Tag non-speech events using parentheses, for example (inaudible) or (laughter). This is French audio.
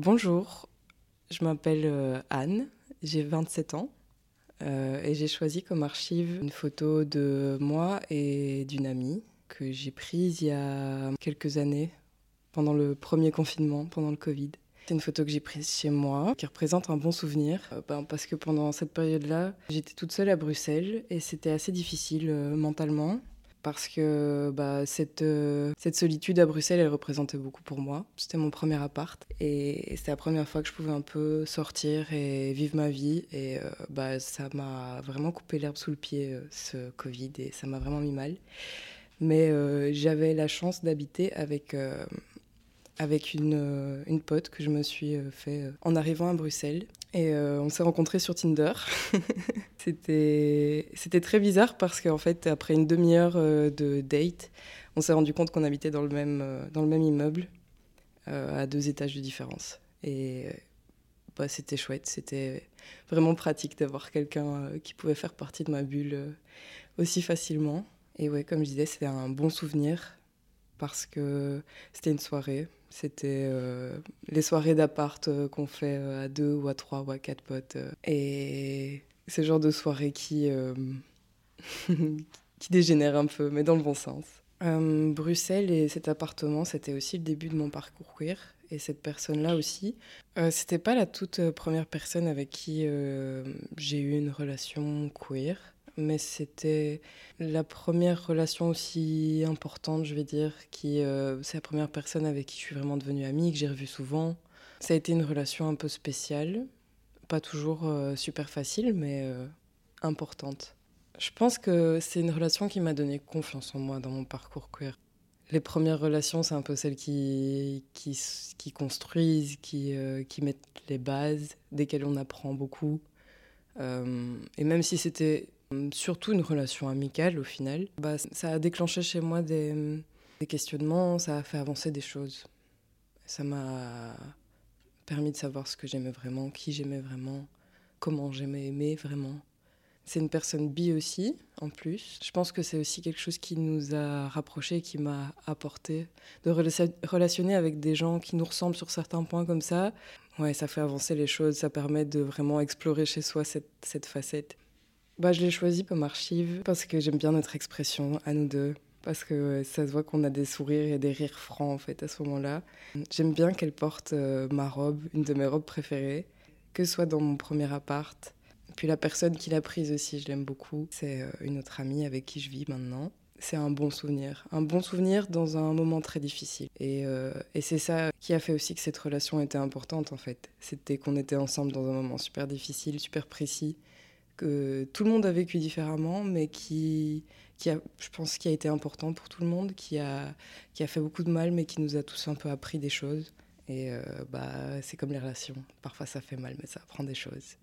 Bonjour, je m'appelle euh, Anne, j'ai 27 ans euh, et j'ai choisi comme archive une photo de moi et d'une amie que j'ai prise il y a quelques années, pendant le premier confinement, pendant le Covid. C'est une photo que j'ai prise chez moi, qui représente un bon souvenir, euh, ben, parce que pendant cette période-là, j'étais toute seule à Bruxelles et c'était assez difficile mentalement parce que bah, cette, euh, cette solitude à Bruxelles, elle représentait beaucoup pour moi. C'était mon premier appart et c'était la première fois que je pouvais un peu sortir et vivre ma vie. Et euh, bah, ça m'a vraiment coupé l'herbe sous le pied, euh, ce Covid, et ça m'a vraiment mis mal. Mais j'avais la chance d'habiter avec avec une, une, pote que je me suis fait en arrivant à Bruxelles. Et on s'est rencontrés sur Tinder. (laughs) C'était, très bizarre parce qu'en fait, après une demi-heure euh, de date, on s'est rendu compte qu'on habitait dans le même, euh, dans le même immeuble, euh, à deux étages de différence. Et bah, c'était chouette, c'était vraiment pratique d'avoir quelqu'un qui pouvait faire partie de ma bulle aussi facilement. Et ouais, comme je disais, c'était un bon souvenir parce que c'était une soirée. C'était les soirées d'appart qu'on fait à deux ou à trois ou à quatre potes. et c'est le genre de soirée qui, euh, (laughs) qui dégénère un peu, mais dans le bon sens. Euh, Bruxelles et cet appartement, c'était aussi le début de mon parcours queer. Et cette personne-là aussi. Euh, c'était pas la toute première personne avec qui j'ai eu une relation queer, mais c'était la première relation aussi importante, je vais dire, qui c'est la première personne avec qui je suis vraiment devenue amie, que j'ai revue souvent. Ça a été une relation un peu spéciale, pas toujours euh, super facile, mais euh, importante. Je pense que c'est une relation qui m'a donné confiance en moi dans mon parcours queer. Les premières relations, c'est un peu celles qui, qui, construisent, qui, euh, qui mettent les bases, desquelles on apprend beaucoup. et même si c'était surtout une relation amicale au final, bah, ça a déclenché chez moi des, des questionnements, ça a fait avancer des choses. Ça m'a permis de savoir ce que j'aimais vraiment, qui j'aimais vraiment, comment j'aimais aimer vraiment. C'est une personne bi aussi, en plus. Je pense que c'est aussi quelque chose qui nous a rapprochés, qui m'a apporté de relationner avec des gens qui nous ressemblent sur certains points comme ça. Ouais, ça fait avancer les choses, ça permet de vraiment explorer chez soi cette, cette facette. Bah, je l'ai choisi comme archive parce que j'aime bien notre expression à nous deux parce que ça se voit qu'on a des sourires et des rires francs en fait à ce moment-là. J'aime bien qu'elle porte euh, ma robe, une de mes robes préférées, que ce soit dans mon premier appart. Puis la personne qui l'a prise aussi, je l'aime beaucoup. C'est euh, une autre amie avec qui je vis maintenant. C'est un bon souvenir, un bon souvenir dans un moment très difficile. Et, euh, et c'est ça qui a fait aussi que cette relation était importante en fait. C'était qu'on était ensemble dans un moment super difficile, super précis, que tout le monde a vécu différemment, mais qui, qui a, je pense, qui a été important pour tout le monde, qui a, qui a fait beaucoup de mal, mais qui nous a tous un peu appris des choses. Et euh, bah, c'est comme les relations. Parfois ça fait mal, mais ça apprend des choses.